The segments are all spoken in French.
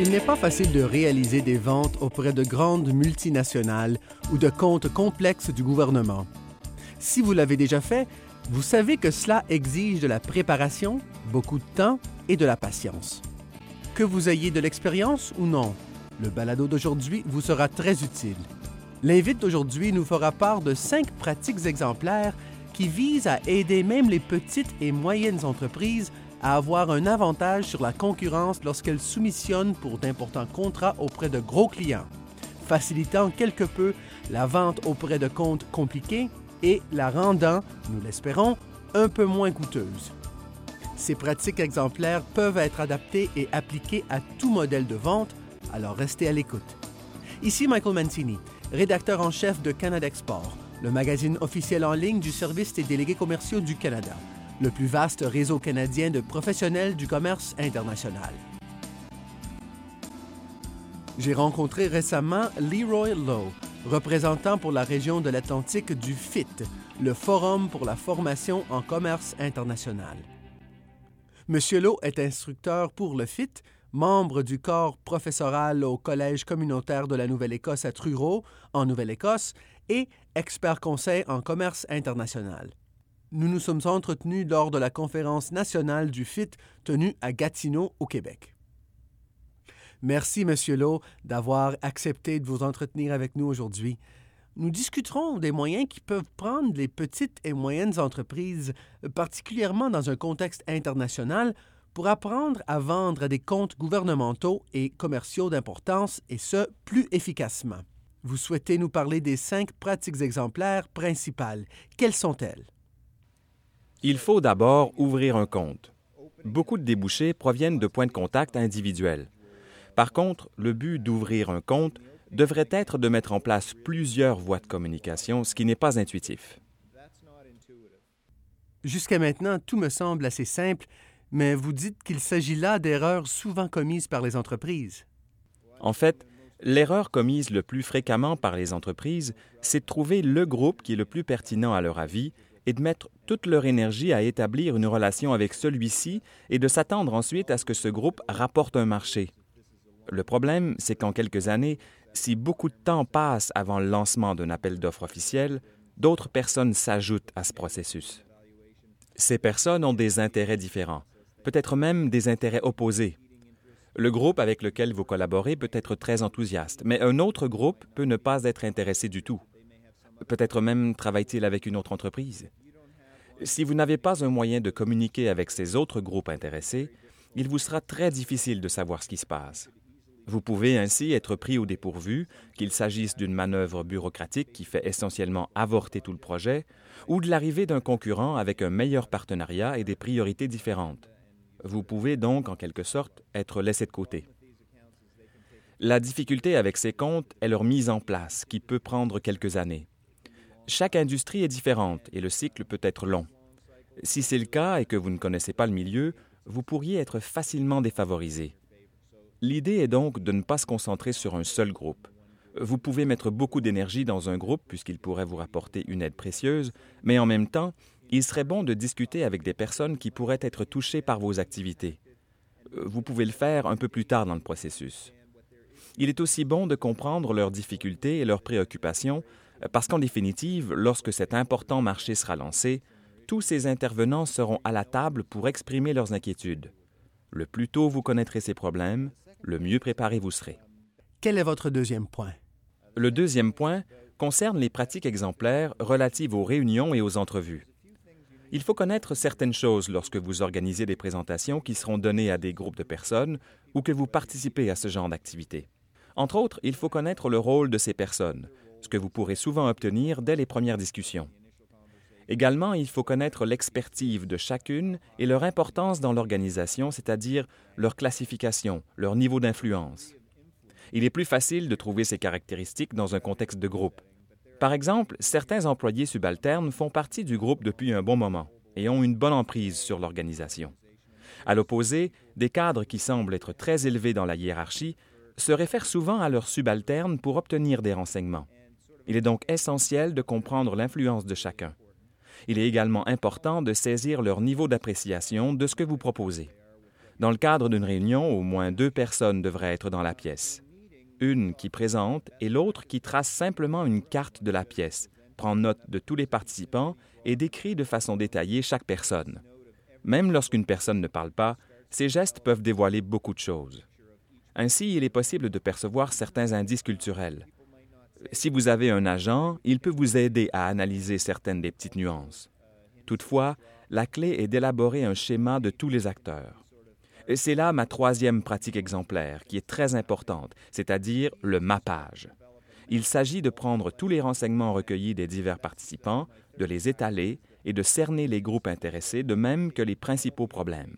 Il n'est pas facile de réaliser des ventes auprès de grandes multinationales ou de comptes complexes du gouvernement. Si vous l'avez déjà fait, vous savez que cela exige de la préparation, beaucoup de temps et de la patience. Que vous ayez de l'expérience ou non, le balado d'aujourd'hui vous sera très utile. L'invite d'aujourd'hui nous fera part de cinq pratiques exemplaires qui visent à aider même les petites et moyennes entreprises à avoir un avantage sur la concurrence lorsqu'elles soumissionnent pour d'importants contrats auprès de gros clients, facilitant quelque peu la vente auprès de comptes compliqués et la rendant, nous l'espérons, un peu moins coûteuse. Ces pratiques exemplaires peuvent être adaptées et appliquées à tout modèle de vente, alors restez à l'écoute. Ici Michael Mancini, rédacteur en chef de Canada Export, le magazine officiel en ligne du Service des délégués commerciaux du Canada le plus vaste réseau canadien de professionnels du commerce international. J'ai rencontré récemment Leroy Lowe, représentant pour la région de l'Atlantique du FIT, le Forum pour la formation en commerce international. Monsieur Lowe est instructeur pour le FIT, membre du corps professoral au Collège communautaire de la Nouvelle-Écosse à Truro, en Nouvelle-Écosse, et expert conseil en commerce international nous nous sommes entretenus lors de la conférence nationale du FIT tenue à Gatineau, au Québec. Merci, Monsieur Lowe, d'avoir accepté de vous entretenir avec nous aujourd'hui. Nous discuterons des moyens qui peuvent prendre les petites et moyennes entreprises, particulièrement dans un contexte international, pour apprendre à vendre des comptes gouvernementaux et commerciaux d'importance, et ce, plus efficacement. Vous souhaitez nous parler des cinq pratiques exemplaires principales. Quelles sont-elles? Il faut d'abord ouvrir un compte. Beaucoup de débouchés proviennent de points de contact individuels. Par contre, le but d'ouvrir un compte devrait être de mettre en place plusieurs voies de communication, ce qui n'est pas intuitif. Jusqu'à maintenant, tout me semble assez simple, mais vous dites qu'il s'agit là d'erreurs souvent commises par les entreprises. En fait, l'erreur commise le plus fréquemment par les entreprises, c'est de trouver le groupe qui est le plus pertinent à leur avis et de mettre toute leur énergie à établir une relation avec celui-ci et de s'attendre ensuite à ce que ce groupe rapporte un marché. Le problème, c'est qu'en quelques années, si beaucoup de temps passe avant le lancement d'un appel d'offres officiel, d'autres personnes s'ajoutent à ce processus. Ces personnes ont des intérêts différents, peut-être même des intérêts opposés. Le groupe avec lequel vous collaborez peut être très enthousiaste, mais un autre groupe peut ne pas être intéressé du tout. Peut-être même travaille-t-il avec une autre entreprise. Si vous n'avez pas un moyen de communiquer avec ces autres groupes intéressés, il vous sera très difficile de savoir ce qui se passe. Vous pouvez ainsi être pris au dépourvu, qu'il s'agisse d'une manœuvre bureaucratique qui fait essentiellement avorter tout le projet, ou de l'arrivée d'un concurrent avec un meilleur partenariat et des priorités différentes. Vous pouvez donc, en quelque sorte, être laissé de côté. La difficulté avec ces comptes est leur mise en place, qui peut prendre quelques années. Chaque industrie est différente et le cycle peut être long. Si c'est le cas et que vous ne connaissez pas le milieu, vous pourriez être facilement défavorisé. L'idée est donc de ne pas se concentrer sur un seul groupe. Vous pouvez mettre beaucoup d'énergie dans un groupe puisqu'il pourrait vous rapporter une aide précieuse, mais en même temps, il serait bon de discuter avec des personnes qui pourraient être touchées par vos activités. Vous pouvez le faire un peu plus tard dans le processus. Il est aussi bon de comprendre leurs difficultés et leurs préoccupations parce qu'en définitive, lorsque cet important marché sera lancé, tous ces intervenants seront à la table pour exprimer leurs inquiétudes. Le plus tôt vous connaîtrez ces problèmes, le mieux préparé vous serez. Quel est votre deuxième point? Le deuxième point concerne les pratiques exemplaires relatives aux réunions et aux entrevues. Il faut connaître certaines choses lorsque vous organisez des présentations qui seront données à des groupes de personnes ou que vous participez à ce genre d'activité. Entre autres, il faut connaître le rôle de ces personnes, ce que vous pourrez souvent obtenir dès les premières discussions. Également, il faut connaître l'expertise de chacune et leur importance dans l'organisation, c'est-à-dire leur classification, leur niveau d'influence. Il est plus facile de trouver ces caractéristiques dans un contexte de groupe. Par exemple, certains employés subalternes font partie du groupe depuis un bon moment et ont une bonne emprise sur l'organisation. À l'opposé, des cadres qui semblent être très élevés dans la hiérarchie se réfèrent souvent à leurs subalternes pour obtenir des renseignements. Il est donc essentiel de comprendre l'influence de chacun. Il est également important de saisir leur niveau d'appréciation de ce que vous proposez. Dans le cadre d'une réunion, au moins deux personnes devraient être dans la pièce. Une qui présente et l'autre qui trace simplement une carte de la pièce, prend note de tous les participants et décrit de façon détaillée chaque personne. Même lorsqu'une personne ne parle pas, ces gestes peuvent dévoiler beaucoup de choses. Ainsi, il est possible de percevoir certains indices culturels. Si vous avez un agent, il peut vous aider à analyser certaines des petites nuances. Toutefois, la clé est d'élaborer un schéma de tous les acteurs. C'est là ma troisième pratique exemplaire, qui est très importante, c'est-à-dire le mappage. Il s'agit de prendre tous les renseignements recueillis des divers participants, de les étaler et de cerner les groupes intéressés, de même que les principaux problèmes.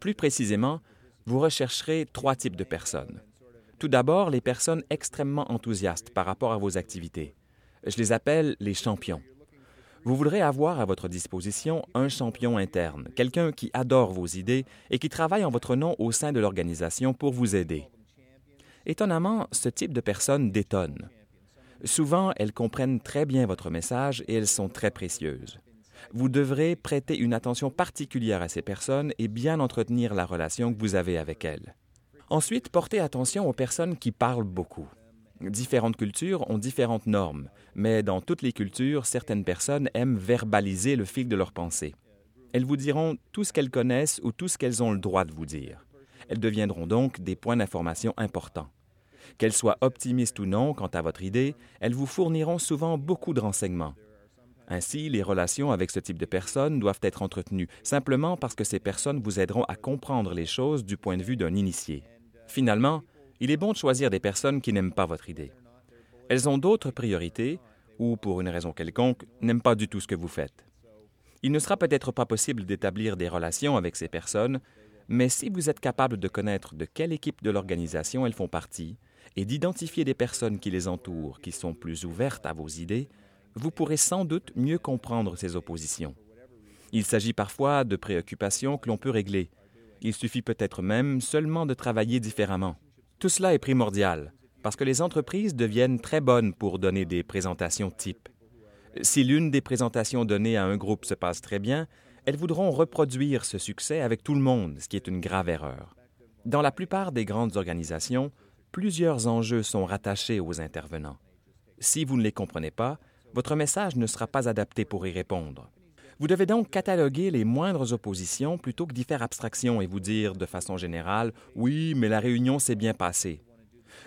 Plus précisément, vous rechercherez trois types de personnes. Tout d'abord, les personnes extrêmement enthousiastes par rapport à vos activités. Je les appelle les champions. Vous voudrez avoir à votre disposition un champion interne, quelqu'un qui adore vos idées et qui travaille en votre nom au sein de l'organisation pour vous aider. Étonnamment, ce type de personnes détonne. Souvent, elles comprennent très bien votre message et elles sont très précieuses vous devrez prêter une attention particulière à ces personnes et bien entretenir la relation que vous avez avec elles. Ensuite, portez attention aux personnes qui parlent beaucoup. Différentes cultures ont différentes normes, mais dans toutes les cultures, certaines personnes aiment verbaliser le fil de leur pensée. Elles vous diront tout ce qu'elles connaissent ou tout ce qu'elles ont le droit de vous dire. Elles deviendront donc des points d'information importants. Qu'elles soient optimistes ou non quant à votre idée, elles vous fourniront souvent beaucoup de renseignements. Ainsi, les relations avec ce type de personnes doivent être entretenues simplement parce que ces personnes vous aideront à comprendre les choses du point de vue d'un initié. Finalement, il est bon de choisir des personnes qui n'aiment pas votre idée. Elles ont d'autres priorités ou, pour une raison quelconque, n'aiment pas du tout ce que vous faites. Il ne sera peut-être pas possible d'établir des relations avec ces personnes, mais si vous êtes capable de connaître de quelle équipe de l'organisation elles font partie et d'identifier des personnes qui les entourent qui sont plus ouvertes à vos idées, vous pourrez sans doute mieux comprendre ces oppositions. Il s'agit parfois de préoccupations que l'on peut régler. Il suffit peut-être même seulement de travailler différemment. Tout cela est primordial, parce que les entreprises deviennent très bonnes pour donner des présentations types. Si l'une des présentations données à un groupe se passe très bien, elles voudront reproduire ce succès avec tout le monde, ce qui est une grave erreur. Dans la plupart des grandes organisations, plusieurs enjeux sont rattachés aux intervenants. Si vous ne les comprenez pas, votre message ne sera pas adapté pour y répondre. Vous devez donc cataloguer les moindres oppositions plutôt que d'y faire abstraction et vous dire de façon générale Oui, mais la réunion s'est bien passée.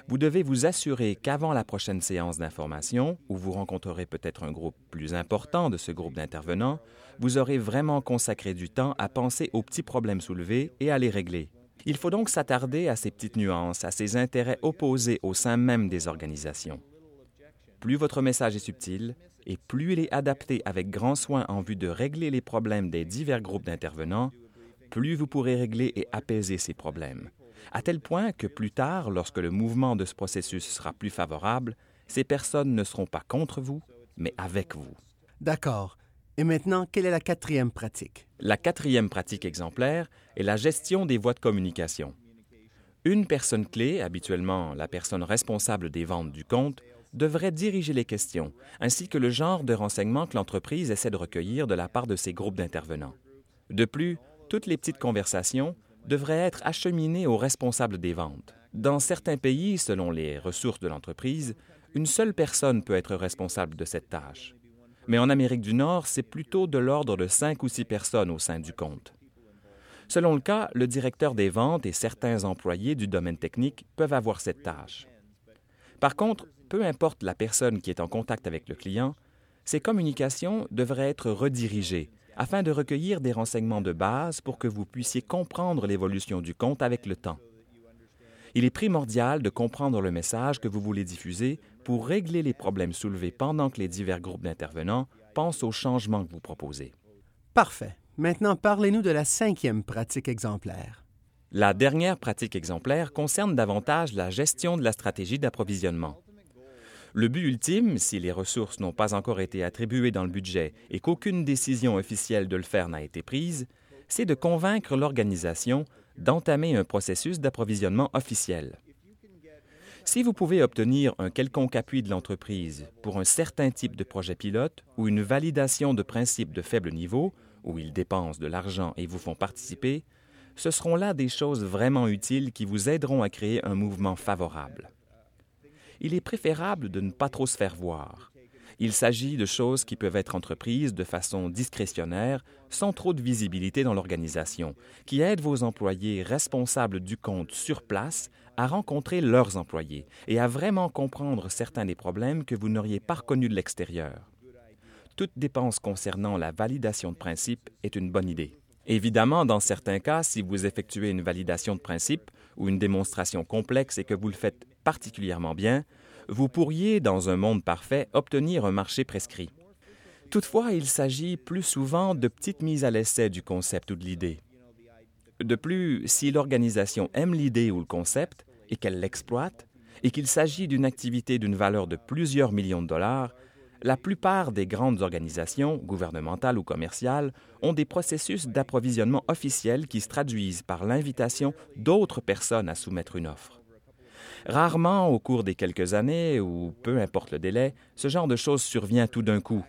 Vous devez vous assurer qu'avant la prochaine séance d'information, où vous rencontrerez peut-être un groupe plus important de ce groupe d'intervenants, vous aurez vraiment consacré du temps à penser aux petits problèmes soulevés et à les régler. Il faut donc s'attarder à ces petites nuances, à ces intérêts opposés au sein même des organisations. Plus votre message est subtil et plus il est adapté avec grand soin en vue de régler les problèmes des divers groupes d'intervenants, plus vous pourrez régler et apaiser ces problèmes. À tel point que plus tard, lorsque le mouvement de ce processus sera plus favorable, ces personnes ne seront pas contre vous, mais avec vous. D'accord. Et maintenant, quelle est la quatrième pratique? La quatrième pratique exemplaire est la gestion des voies de communication. Une personne clé, habituellement la personne responsable des ventes du compte, devrait diriger les questions, ainsi que le genre de renseignements que l'entreprise essaie de recueillir de la part de ses groupes d'intervenants. De plus, toutes les petites conversations devraient être acheminées aux responsables des ventes. Dans certains pays, selon les ressources de l'entreprise, une seule personne peut être responsable de cette tâche. Mais en Amérique du Nord, c'est plutôt de l'ordre de cinq ou six personnes au sein du compte. Selon le cas, le directeur des ventes et certains employés du domaine technique peuvent avoir cette tâche. Par contre, peu importe la personne qui est en contact avec le client, ces communications devraient être redirigées afin de recueillir des renseignements de base pour que vous puissiez comprendre l'évolution du compte avec le temps. Il est primordial de comprendre le message que vous voulez diffuser pour régler les problèmes soulevés pendant que les divers groupes d'intervenants pensent aux changements que vous proposez. Parfait. Maintenant, parlez-nous de la cinquième pratique exemplaire. La dernière pratique exemplaire concerne davantage la gestion de la stratégie d'approvisionnement. Le but ultime, si les ressources n'ont pas encore été attribuées dans le budget et qu'aucune décision officielle de le faire n'a été prise, c'est de convaincre l'organisation d'entamer un processus d'approvisionnement officiel. Si vous pouvez obtenir un quelconque appui de l'entreprise pour un certain type de projet pilote ou une validation de principe de faible niveau, où ils dépensent de l'argent et vous font participer, ce seront là des choses vraiment utiles qui vous aideront à créer un mouvement favorable. Il est préférable de ne pas trop se faire voir. Il s'agit de choses qui peuvent être entreprises de façon discrétionnaire, sans trop de visibilité dans l'organisation, qui aident vos employés responsables du compte sur place à rencontrer leurs employés et à vraiment comprendre certains des problèmes que vous n'auriez pas reconnus de l'extérieur. Toute dépense concernant la validation de principe est une bonne idée. Évidemment, dans certains cas, si vous effectuez une validation de principe ou une démonstration complexe et que vous le faites particulièrement bien, vous pourriez, dans un monde parfait, obtenir un marché prescrit. Toutefois, il s'agit plus souvent de petites mises à l'essai du concept ou de l'idée. De plus, si l'organisation aime l'idée ou le concept et qu'elle l'exploite, et qu'il s'agit d'une activité d'une valeur de plusieurs millions de dollars, la plupart des grandes organisations, gouvernementales ou commerciales, ont des processus d'approvisionnement officiels qui se traduisent par l'invitation d'autres personnes à soumettre une offre. Rarement, au cours des quelques années, ou peu importe le délai, ce genre de choses survient tout d'un coup.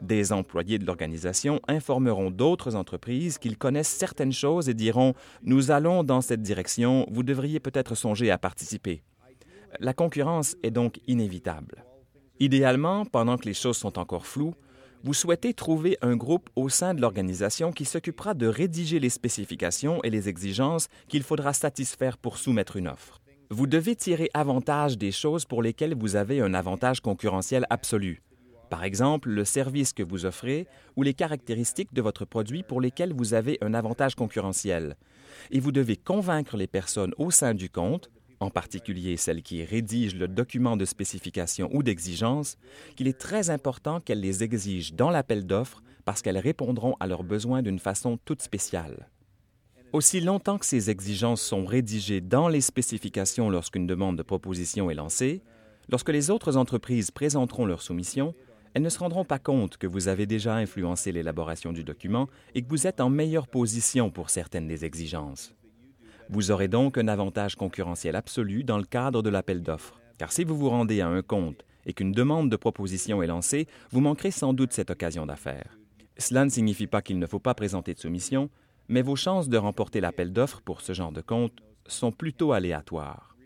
Des employés de l'organisation informeront d'autres entreprises qu'ils connaissent certaines choses et diront ⁇ Nous allons dans cette direction, vous devriez peut-être songer à participer ⁇ La concurrence est donc inévitable. Idéalement, pendant que les choses sont encore floues, vous souhaitez trouver un groupe au sein de l'organisation qui s'occupera de rédiger les spécifications et les exigences qu'il faudra satisfaire pour soumettre une offre. Vous devez tirer avantage des choses pour lesquelles vous avez un avantage concurrentiel absolu. Par exemple, le service que vous offrez ou les caractéristiques de votre produit pour lesquelles vous avez un avantage concurrentiel. Et vous devez convaincre les personnes au sein du compte, en particulier celles qui rédigent le document de spécification ou d'exigence, qu'il est très important qu'elles les exigent dans l'appel d'offres parce qu'elles répondront à leurs besoins d'une façon toute spéciale. Aussi longtemps que ces exigences sont rédigées dans les spécifications lorsqu'une demande de proposition est lancée, lorsque les autres entreprises présenteront leur soumission, elles ne se rendront pas compte que vous avez déjà influencé l'élaboration du document et que vous êtes en meilleure position pour certaines des exigences. Vous aurez donc un avantage concurrentiel absolu dans le cadre de l'appel d'offres, car si vous vous rendez à un compte et qu'une demande de proposition est lancée, vous manquerez sans doute cette occasion d'affaires. Cela ne signifie pas qu'il ne faut pas présenter de soumission, mais vos chances de remporter l'appel d'offres pour ce genre de compte sont plutôt aléatoires.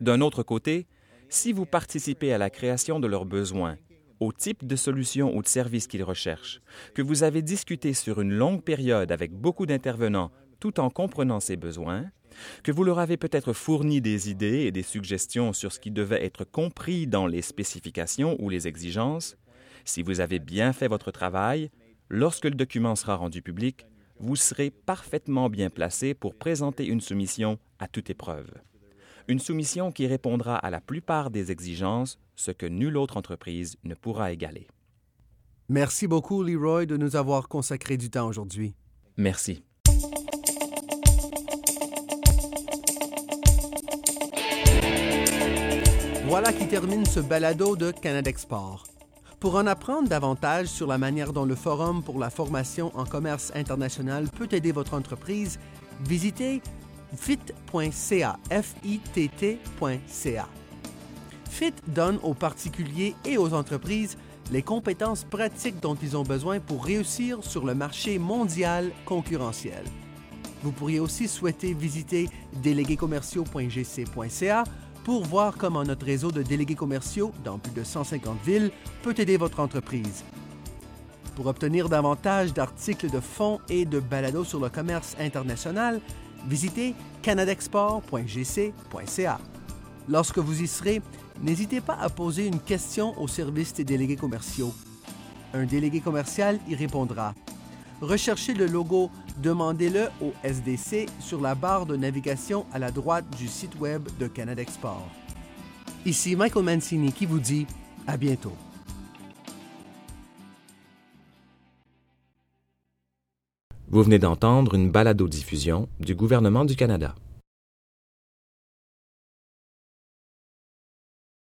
D'un autre côté, si vous participez à la création de leurs besoins, au type de solution ou de service qu'ils recherchent, que vous avez discuté sur une longue période avec beaucoup d'intervenants tout en comprenant ces besoins, que vous leur avez peut-être fourni des idées et des suggestions sur ce qui devait être compris dans les spécifications ou les exigences, si vous avez bien fait votre travail, lorsque le document sera rendu public, vous serez parfaitement bien placé pour présenter une soumission à toute épreuve. Une soumission qui répondra à la plupart des exigences, ce que nulle autre entreprise ne pourra égaler. Merci beaucoup, Leroy, de nous avoir consacré du temps aujourd'hui. Merci. Voilà qui termine ce balado de Canada Export. Pour en apprendre davantage sur la manière dont le Forum pour la formation en commerce international peut aider votre entreprise, visitez fit.ca. FIT donne aux particuliers et aux entreprises les compétences pratiques dont ils ont besoin pour réussir sur le marché mondial concurrentiel. Vous pourriez aussi souhaiter visiter déléguéscommerciaux.gc.ca pour voir comment notre réseau de délégués commerciaux dans plus de 150 villes peut aider votre entreprise. Pour obtenir davantage d'articles de fonds et de balados sur le commerce international, visitez canadexport.gc.ca. Lorsque vous y serez, n'hésitez pas à poser une question au service des délégués commerciaux. Un délégué commercial y répondra. Recherchez le logo Demandez-le au SDC sur la barre de navigation à la droite du site web de Canada Export. Ici Michael Mancini qui vous dit à bientôt. Vous venez d'entendre une balado-diffusion du gouvernement du Canada.